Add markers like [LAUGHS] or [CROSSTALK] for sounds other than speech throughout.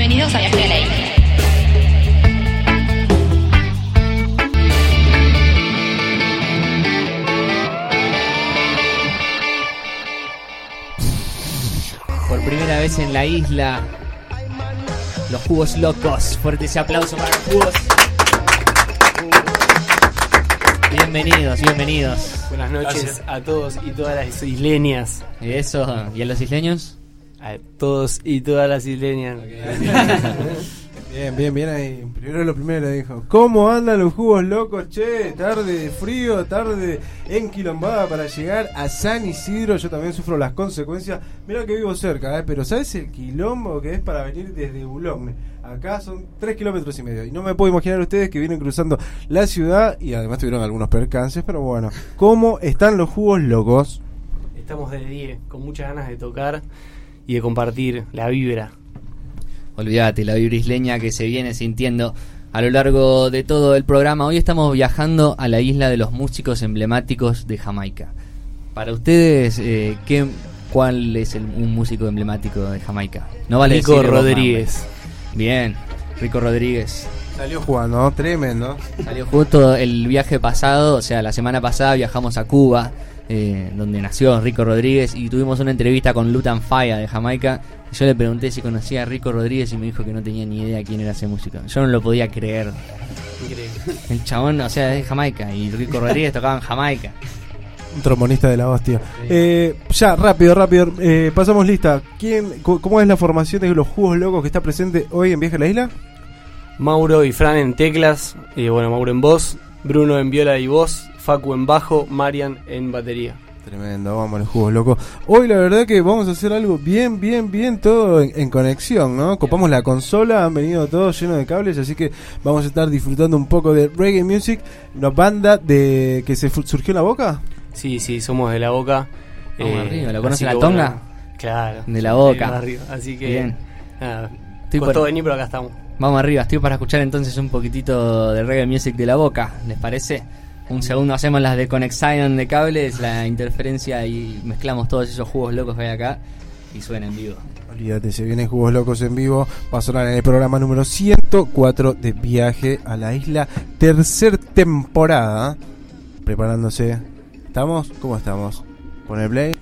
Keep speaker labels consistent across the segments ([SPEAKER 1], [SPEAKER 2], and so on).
[SPEAKER 1] Bienvenidos a Viaje Isla.
[SPEAKER 2] Por primera vez en la isla, los jugos locos. Fuerte ese aplauso para los jugos. Bienvenidos, bienvenidos.
[SPEAKER 3] Buenas noches a todos y todas las isleñas.
[SPEAKER 2] Eso, ¿y a los isleños?
[SPEAKER 3] A todos y todas las isleñas. [LAUGHS]
[SPEAKER 4] Bien, bien, bien ahí. Primero lo primero dijo. ¿Cómo andan los jugos locos? Che, tarde de frío, tarde enquilombada para llegar a San Isidro. Yo también sufro las consecuencias. Mira que vivo cerca, ¿eh? pero ¿sabes el quilombo que es para venir desde Boulogne? Acá son 3 kilómetros y medio. Y no me puedo imaginar ustedes que vienen cruzando la ciudad y además tuvieron algunos percances. Pero bueno, ¿cómo están los jugos locos?
[SPEAKER 3] Estamos de 10, con muchas ganas de tocar y de compartir la vibra.
[SPEAKER 2] Olvídate, la vibra isleña que se viene sintiendo a lo largo de todo el programa. Hoy estamos viajando a la isla de los músicos emblemáticos de Jamaica. Para ustedes, eh, ¿qué, ¿cuál es el, un músico emblemático de Jamaica? No vale
[SPEAKER 3] Rico Rodríguez.
[SPEAKER 2] Bien, Rico Rodríguez.
[SPEAKER 4] Salió jugando, tremendo.
[SPEAKER 2] Salió justo el viaje pasado, o sea, la semana pasada viajamos a Cuba, eh, donde nació Rico Rodríguez, y tuvimos una entrevista con Lutan Faya de Jamaica. Y yo le pregunté si conocía a Rico Rodríguez y me dijo que no tenía ni idea quién era ese músico. Yo no lo podía creer.
[SPEAKER 3] Increíble.
[SPEAKER 2] El chabón, o sea, es de Jamaica, y Rico Rodríguez tocaba en Jamaica.
[SPEAKER 4] Un trombonista de la hostia. Eh, ya, rápido, rápido. eh, pasamos lista. ¿Quién, ¿Cómo es la formación de los jugos locos que está presente hoy en Viaje a la Isla?
[SPEAKER 3] Mauro y Fran en teclas, y bueno, Mauro en voz, Bruno en viola y voz, Facu en bajo, Marian en batería.
[SPEAKER 4] Tremendo, vamos los jugos locos. Hoy la verdad que vamos a hacer algo bien, bien, bien todo en, en conexión, ¿no? Copamos la consola, han venido todos llenos de cables, así que vamos a estar disfrutando un poco de reggae music, una banda de que se surgió en la boca.
[SPEAKER 3] Sí, sí, somos de la boca.
[SPEAKER 2] Vamos arriba, ¿lo conoce la Tonga?
[SPEAKER 3] bueno, claro.
[SPEAKER 2] De la Boca.
[SPEAKER 3] arriba, Así que,
[SPEAKER 2] Bien.
[SPEAKER 3] nada,
[SPEAKER 2] Estoy
[SPEAKER 3] costó
[SPEAKER 2] por-
[SPEAKER 3] venir, pero acá estamos.
[SPEAKER 2] Vamos arriba, estoy para escuchar entonces un poquitito de reggae music de la boca, ¿les parece? Un segundo hacemos las de Conexion de cables, la interferencia y mezclamos todos esos jugos locos que hay acá y suena en vivo.
[SPEAKER 4] Olvídate, se vienen jugos locos en vivo. Va a sonar en el programa número 104 de Viaje a la Isla, tercer temporada. Preparándose. ¿Estamos? ¿Cómo estamos? Pon el play.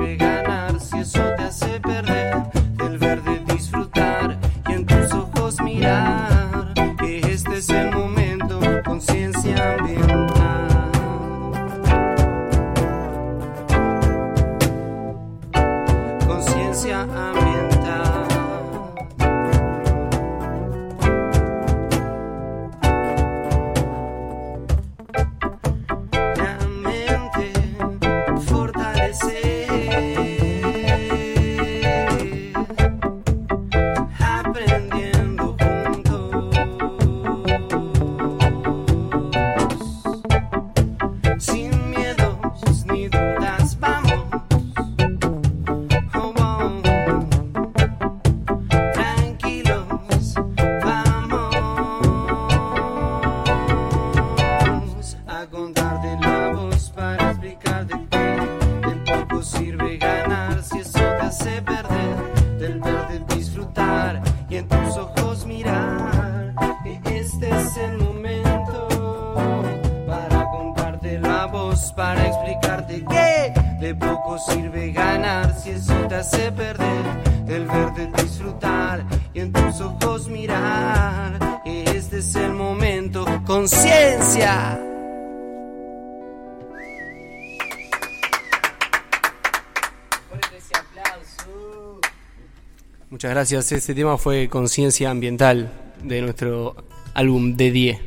[SPEAKER 5] Sirve ganar si eso te
[SPEAKER 3] Muchas gracias. Este tema fue Conciencia Ambiental de nuestro álbum de 10.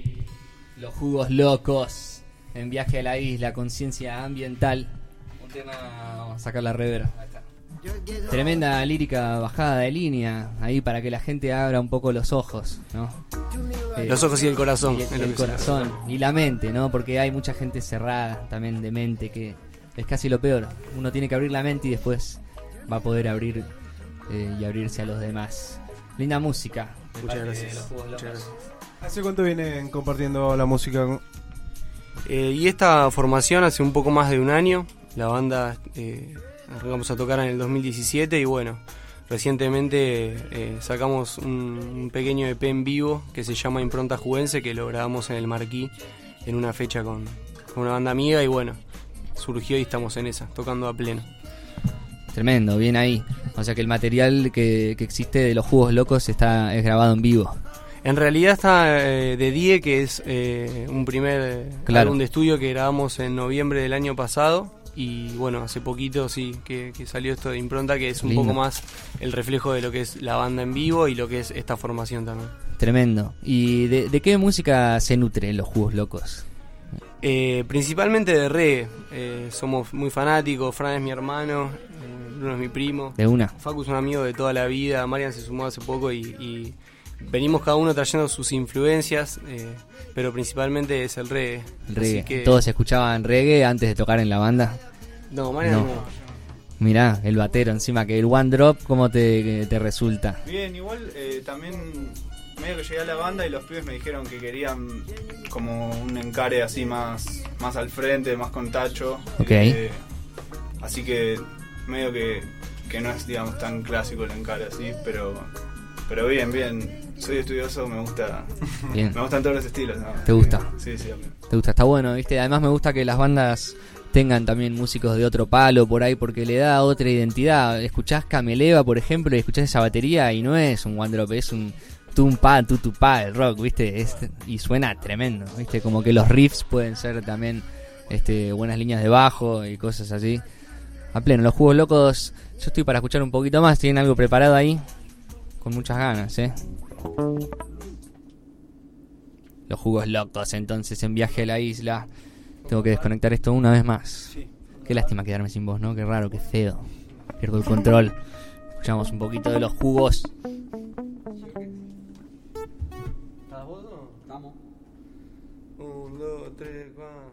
[SPEAKER 2] Los jugos locos. En viaje a la isla, conciencia ambiental. Un tema. Vamos a sacar la rever. Ahí está. Tremenda lírica bajada de línea. Ahí para que la gente abra un poco los ojos, ¿no? Eh,
[SPEAKER 3] Los ojos y el corazón.
[SPEAKER 2] y el, corazón y la mente, ¿no? Porque hay mucha gente cerrada también de mente que es casi lo peor. Uno tiene que abrir la mente y después va a poder abrir eh, y abrirse a los demás. Linda música.
[SPEAKER 3] Muchas gracias. Muchas gracias.
[SPEAKER 4] ¿Hace cuánto vienen compartiendo la música?
[SPEAKER 3] Eh, y esta formación hace un poco más de un año. La banda eh, arrancamos a tocar en el 2017 y bueno, recientemente eh, sacamos un, un pequeño EP en vivo que se llama Impronta Juvense que lo grabamos en el Marquí en una fecha con, con una banda amiga y bueno, surgió y estamos en esa, tocando a pleno.
[SPEAKER 2] Tremendo, bien ahí. O sea que el material que, que existe de los Jugos Locos está es grabado en vivo.
[SPEAKER 3] En realidad está eh, de Die, que es eh, un primer eh,
[SPEAKER 2] Claro.
[SPEAKER 3] álbum de estudio que grabamos en noviembre del año pasado. Y bueno, hace poquito sí que, que salió esto de impronta, que es un
[SPEAKER 2] Lindo.
[SPEAKER 3] poco más el reflejo de lo que es la banda en vivo y lo que es esta formación también.
[SPEAKER 2] Tremendo. ¿Y de, de qué música se nutren los Jugos Locos?
[SPEAKER 3] Eh, principalmente de reggae. Somos muy fanáticos. Fran es mi hermano, Bruno es mi primo.
[SPEAKER 2] De una.
[SPEAKER 3] Facu es un amigo de toda la vida, Marian se sumó hace poco y, y venimos cada uno trayendo sus influencias, eh, pero principalmente es el reggae.
[SPEAKER 2] El
[SPEAKER 3] Así
[SPEAKER 2] reggae.
[SPEAKER 3] que-
[SPEAKER 2] Todos escuchaban reggae antes de tocar en la banda.
[SPEAKER 3] No, Marian
[SPEAKER 2] No.
[SPEAKER 3] no.
[SPEAKER 2] Mirá, el batero encima, que el one drop, ¿cómo te, te resulta?
[SPEAKER 1] Bien, igual eh, también medio que llegué a la banda y los pibes me dijeron que querían como un encare así más, más al frente, más con tacho.
[SPEAKER 2] Ok.
[SPEAKER 1] Eh, así que medio que, que no es digamos tan clásico el encare así, pero pero bien, bien. Soy estudioso, me gusta
[SPEAKER 2] Bien.
[SPEAKER 1] me gustan todos los estilos. ¿no?
[SPEAKER 2] ¿Te gusta?
[SPEAKER 1] Sí, sí.
[SPEAKER 2] ¿Te gusta? Está bueno, ¿viste? Además me gusta que las bandas tengan también músicos de otro palo por ahí porque le da otra identidad. Escuchás Cameleva, por ejemplo, y escuchás esa batería y no es un one drop, es un tumpa, tutupá, el rock, ¿viste? Es- y suena tremendo, ¿viste? Como que los riffs pueden ser también este, buenas líneas de bajo y cosas así. A pleno, los jugos locos, yo estoy para escuchar un poquito más, tienen algo preparado ahí, con muchas ganas, ¿eh? Los jugos locos, entonces, en viaje a la isla. Tengo que desconectar esto una vez más. Qué lástima quedarme sin voz, ¿no? Qué raro, qué feo. Pierdo el control. Escuchamos un poquito de los jugos.
[SPEAKER 3] Un, dos, tres, cuatro.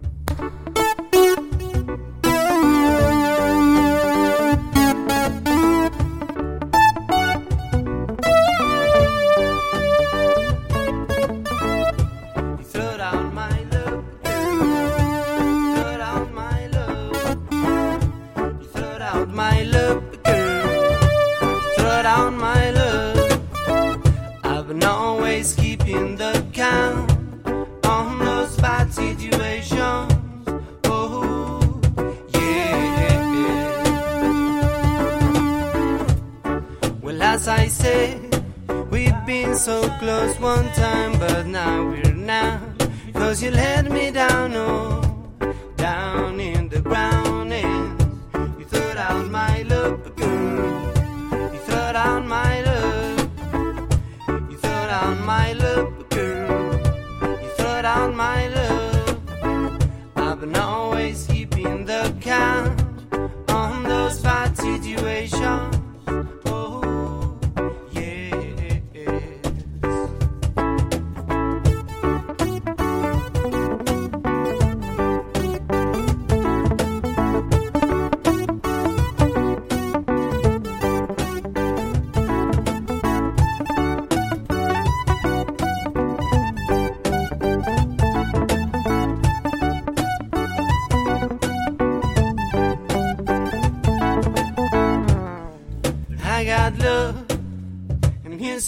[SPEAKER 5] Close one time, but now we're not. Cause you let me down, oh, down in the ground. And you throw out my love, girl. You throw out my love. You throw out my love, girl. You throw out my love. I've been always keeping the count on those bad situations.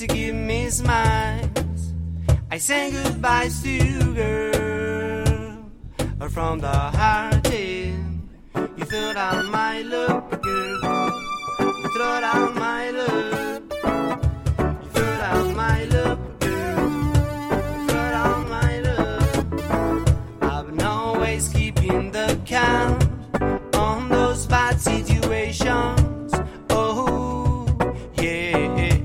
[SPEAKER 5] to give me smiles. I sang goodbyes to you, girl, from the heart in. You thought I might look, good. You thought I might look. You thought I might look. Keeping the count on those bad situations. Oh,
[SPEAKER 4] yeah.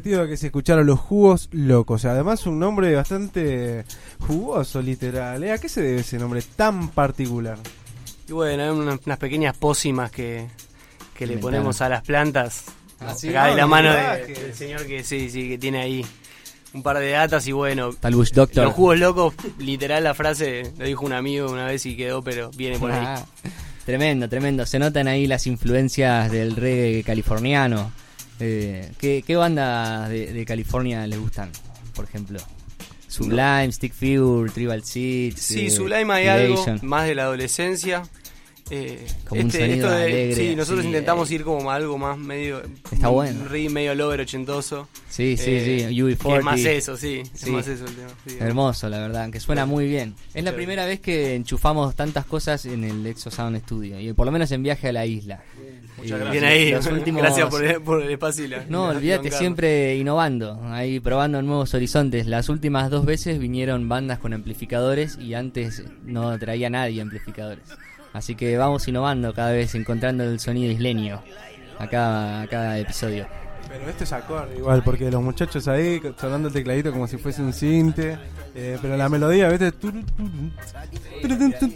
[SPEAKER 4] Divertido que se escucharon los jugos locos. Además, un nombre bastante jugoso, literal. ¿eh? ¿A qué se debe ese nombre tan particular?
[SPEAKER 3] Y bueno, hay unas, unas pequeñas pócimas que, que le ponemos a las plantas.
[SPEAKER 2] Ah, ¿sí?
[SPEAKER 3] Acá de la
[SPEAKER 4] Ah,
[SPEAKER 3] mano
[SPEAKER 4] mirá,
[SPEAKER 3] de-
[SPEAKER 4] que-
[SPEAKER 3] del señor que sí, sí, que tiene ahí un par de datas y bueno.
[SPEAKER 2] Tal Bush Doctor.
[SPEAKER 3] Los jugos locos, literal la frase lo dijo un amigo una vez y quedó, pero viene por ahí.
[SPEAKER 2] Ah, tremendo, tremendo. Se notan ahí las influencias del reggae californiano. Eh, ¿qué, qué bandas de, de California les gustan? Por ejemplo, Sublime, Stick Figure, Tribal Seeds.
[SPEAKER 3] Sí,
[SPEAKER 2] eh,
[SPEAKER 3] Sublime hay algo más de la adolescencia. Eh,
[SPEAKER 2] Como un sonido
[SPEAKER 3] esto de-
[SPEAKER 2] alegre,
[SPEAKER 3] Sí, nosotros intentamos
[SPEAKER 2] eh.
[SPEAKER 3] ir como algo más medio.
[SPEAKER 2] Está
[SPEAKER 3] un
[SPEAKER 2] bueno.
[SPEAKER 3] reggae medio lover ochentoso.
[SPEAKER 2] Sí, sí,
[SPEAKER 3] Eh,
[SPEAKER 2] sí.
[SPEAKER 3] que
[SPEAKER 2] UB40.
[SPEAKER 3] es más eso, sí.
[SPEAKER 2] Sí.
[SPEAKER 3] Es más eso el tema. sí.
[SPEAKER 2] Hermoso, la verdad, que suena muy bien. Es la primera vez que enchufamos tantas cosas en el Exo Sound Studio, y por lo menos en viaje a la isla.
[SPEAKER 1] Muchas
[SPEAKER 2] Eh,
[SPEAKER 1] gracias.
[SPEAKER 3] Bien ahí,
[SPEAKER 2] los [LAUGHS] últimos-
[SPEAKER 3] gracias por el, por el espacio. y la-
[SPEAKER 2] No, olvídate, siempre innovando, ahí probando nuevos horizontes. Las últimas dos veces vinieron bandas con amplificadores y antes no traía nadie amplificadores. Así que vamos innovando cada vez, encontrando el sonido isleño a cada, a cada episodio.
[SPEAKER 4] Pero esto es acorde igual, porque los muchachos ahí sonando el tecladito como si fuese un cinte. eh, pero la melodía, ¿viste?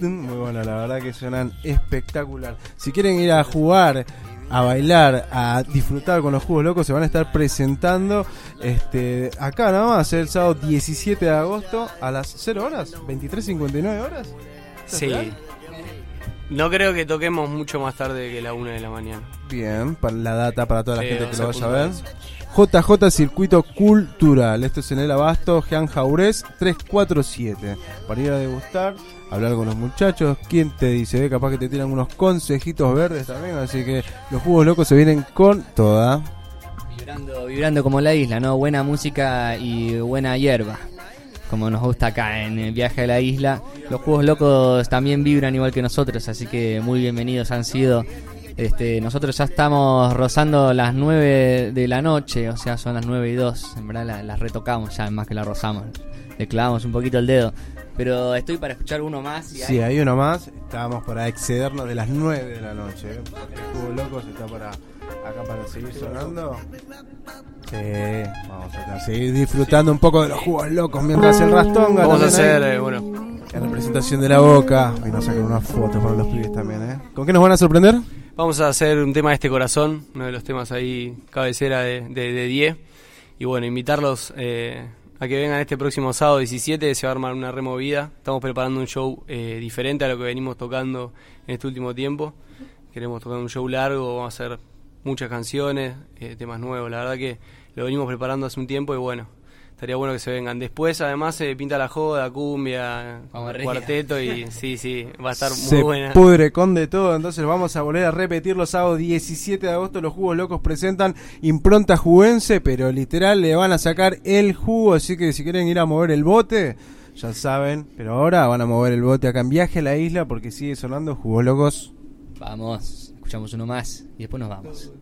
[SPEAKER 4] Muy bueno, la verdad que suenan espectacular. Si quieren ir a jugar, a bailar, a disfrutar con los jugos locos, se van a estar presentando este acá nada más, el sábado 17 de agosto a las 0 horas, 23.59 horas. ¿Esto es
[SPEAKER 3] Sí.
[SPEAKER 4] real?
[SPEAKER 3] No creo que toquemos mucho más tarde que la una de la mañana.
[SPEAKER 4] Bien, para la data para toda la
[SPEAKER 3] Sí,
[SPEAKER 4] gente que lo vaya
[SPEAKER 3] a
[SPEAKER 4] ver. JJ Circuito Cultural. Esto es en el Abasto, Jean Jaurés 347. Para ir a degustar, hablar con los muchachos. ¿Quién te dice? Eh, Capaz que te tiran unos consejitos verdes también. Así que los jugos locos se vienen con toda.
[SPEAKER 2] Vibrando, vibrando como la isla, ¿no? Buena música y buena hierba. Como nos gusta acá en el viaje a la isla. Los juegos locos también vibran igual que nosotros, así que muy bienvenidos han sido. Este, nosotros ya estamos rozando las 9 de la noche, o sea, son las 9 y 2. En verdad la- las retocamos ya, más que la rozamos. Le clavamos un poquito el dedo. Pero estoy para escuchar uno más. Y
[SPEAKER 4] Si hay uno más, estábamos para excedernos de las 9 de la noche. ¿eh? Porque el Jugos Locos está para acá para seguir sonando. Sí, vamos a seguir disfrutando un poco de los jugos locos mientras el rastón
[SPEAKER 3] Vamos a hacer, eh, bueno,
[SPEAKER 4] La representación de la boca. Y nos sacan unas fotos para los pibes también, ¿eh? ¿Con qué nos van a sorprender?
[SPEAKER 3] vamos a hacer un tema de este corazón, uno de los temas ahí, cabecera de, de, de 10. Y bueno, invitarlos eh, a que vengan este próximo sábado 17, se va a armar una removida. Estamos preparando un show eh, diferente a lo que venimos tocando en este último tiempo. Queremos tocar un show largo, vamos a hacer muchas canciones, eh, temas nuevos. La verdad que lo venimos preparando hace un tiempo y bueno, estaría bueno que se vengan. Después, además, se pinta la joda, cumbia,
[SPEAKER 2] Vamos
[SPEAKER 3] cuarteto y [LAUGHS] sí, sí, va a estar muy
[SPEAKER 4] Se
[SPEAKER 3] buena.
[SPEAKER 4] pudre con de todo. Entonces vamos a volver a repetir los sábados 17 de agosto. Los jugos locos presentan impronta juguense, pero literal le van a sacar el jugo. Así que si quieren ir a mover el bote, ya saben. Pero ahora van a mover el bote acá en viaje a la isla porque sigue sonando jugos locos.
[SPEAKER 2] Vamos, escuchamos uno más y después nos vamos.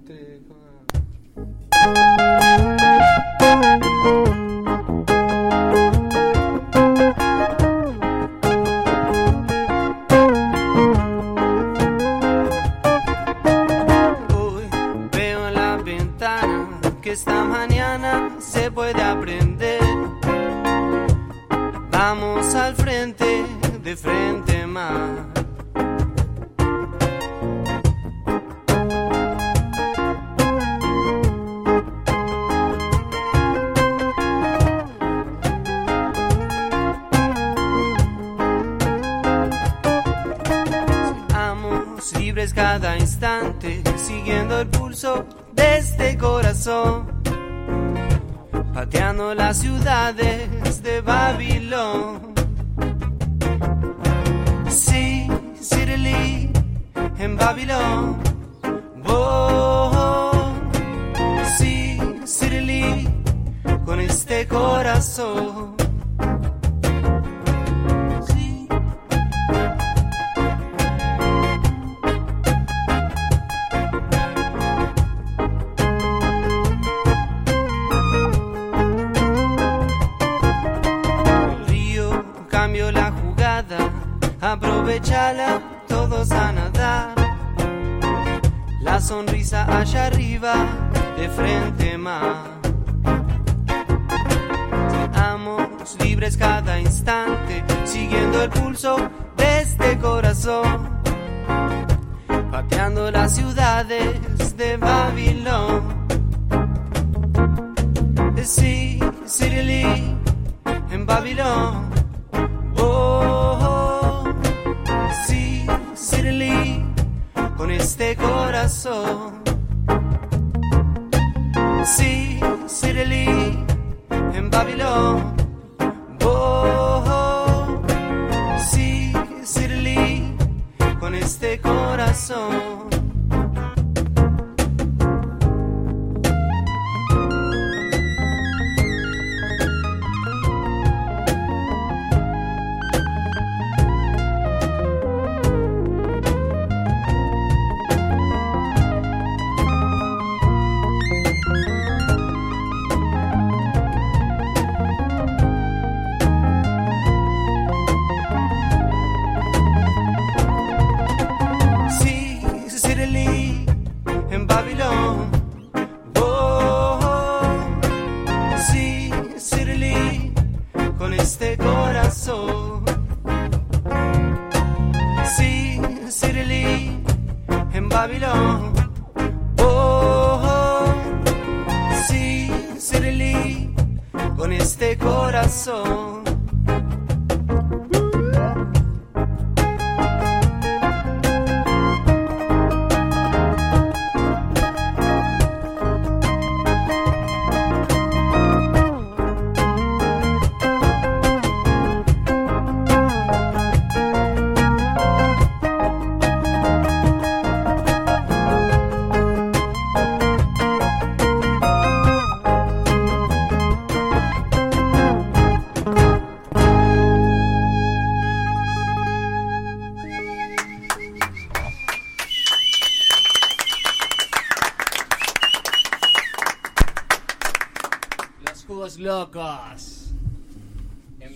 [SPEAKER 5] Hoy veo en la ventana que esta mañana se puede aprender. Vamos al frente,
[SPEAKER 3] mar. Seamos de este corazón, pateando las ciudades de Babilón. Sí, Cirili, en Babilón. Oh, sí, Cirili, con este corazón. Corazón. Pateando las ciudades de Babilón. Sí, Cirili, en Babilón. Oh, sí, Cirili, con este corazón. Sí, Cirili, en Babilón. Oh, este corazón.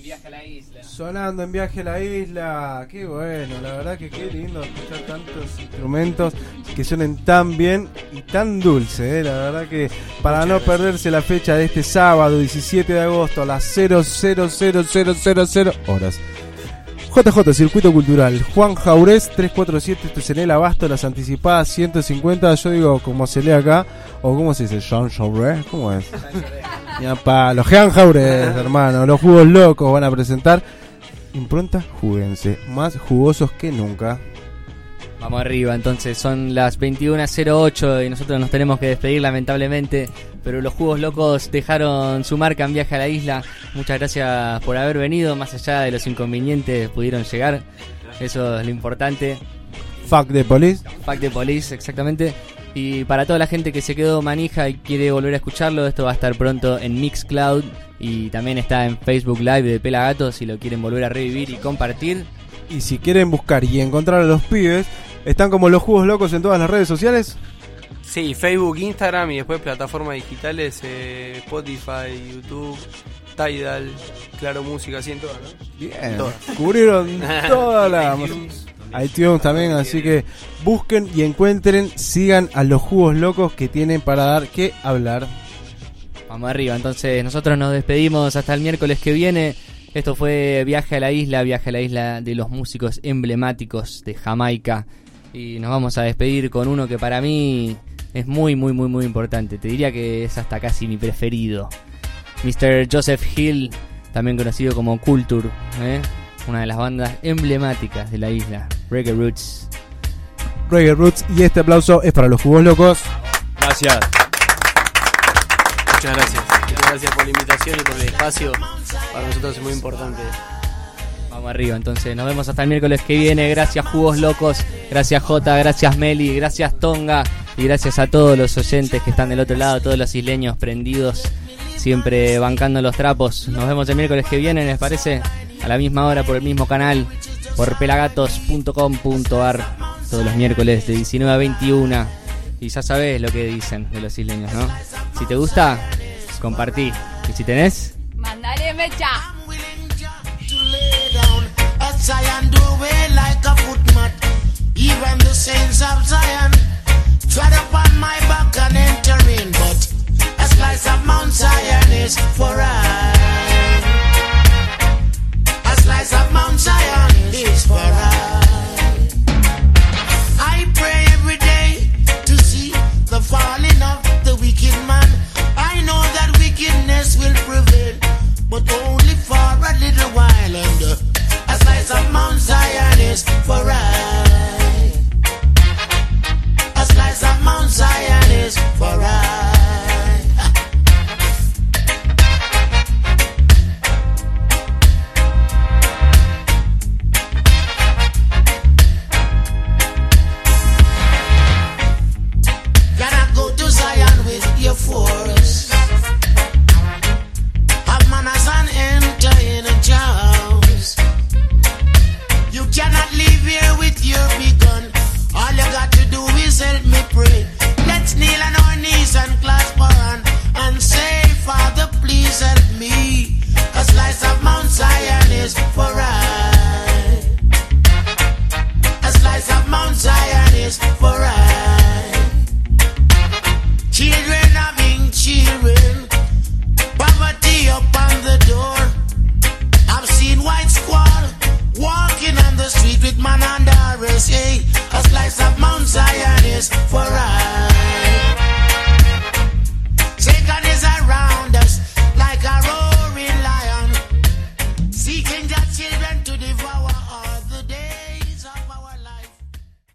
[SPEAKER 2] Viaje a la isla.
[SPEAKER 4] Sonando en viaje a la isla, qué bueno, la verdad que qué lindo escuchar tantos instrumentos que suenen tan bien y tan dulce, eh, la verdad que para no perderse la fecha de este sábado 17 de agosto a las 000000 horas. JJ Circuito Cultural, Juan Jaurés 347, esto es en el abasto, las anticipadas 150, yo digo como se lee acá, o cómo se dice, Jean Jaurés, ¿cómo es? Ya pa, los Jean Jaurés, hermano, los jugos locos van a presentar impronta juguense, más jugosos que nunca.
[SPEAKER 2] Vamos arriba, entonces son las 21.08 y nosotros nos tenemos que despedir lamentablemente, pero los Jugos Locos dejaron su marca en viaje a la isla. Muchas gracias por haber venido, más allá de los inconvenientes pudieron llegar, eso es lo importante.
[SPEAKER 4] Fuck the police.
[SPEAKER 2] Pack de Police, exactamente. Y para toda la gente que se quedó manija y quiere volver a escucharlo, esto va a estar pronto en Mixcloud y también está en Facebook Live de Pelagato si lo quieren volver a revivir y compartir.
[SPEAKER 4] Y si quieren buscar y encontrar a los pibes, están como los jugos locos en todas las redes sociales.
[SPEAKER 6] Sí, Facebook, Instagram y después plataformas digitales, eh, Spotify, YouTube, Tidal, Claro Música, así en todas, ¿no?
[SPEAKER 4] Bien,
[SPEAKER 6] Todas.
[SPEAKER 4] cubrieron [LAUGHS] toda la
[SPEAKER 6] iTunes.
[SPEAKER 4] también, así que busquen y encuentren, sigan a los jugos locos que tienen para dar que hablar.
[SPEAKER 2] Vamos arriba, entonces nosotros nos despedimos hasta el miércoles que viene. Esto fue Viaje a la Isla, Viaje a la Isla de los músicos emblemáticos de Jamaica. Y nos vamos a despedir con uno que para mí es muy, muy, muy, muy importante. Te diría que es hasta casi mi preferido. Mr. Joseph Hill, también conocido como Culture, ¿eh? una de las bandas emblemáticas de la isla, Reggae Roots.
[SPEAKER 4] Reggae Roots y este aplauso es para los jugos locos.
[SPEAKER 3] Gracias. Muchas gracias. Muchas gracias por la invitación y por el espacio. Para nosotros es muy importante.
[SPEAKER 2] Vamos arriba, entonces nos vemos hasta el miércoles que viene. Gracias Jugos Locos, gracias Jota, gracias Meli, gracias Tonga y gracias a todos los oyentes que están del otro lado, todos los isleños prendidos, siempre bancando los trapos. Nos vemos el miércoles que viene, ¿les parece? A la misma hora por el mismo canal, por pelagatos.com.ar, todos los miércoles de 19 a 21. Y ya sabes lo que dicen de los isleños, ¿no? Si te gusta, compartí. Y si tenés,
[SPEAKER 7] Mándale mecha.
[SPEAKER 8] to lay down a Zion doorway like a footmat. Even the saints of Zion tread upon my back and enter in, but a slice of Mount Zion is for I.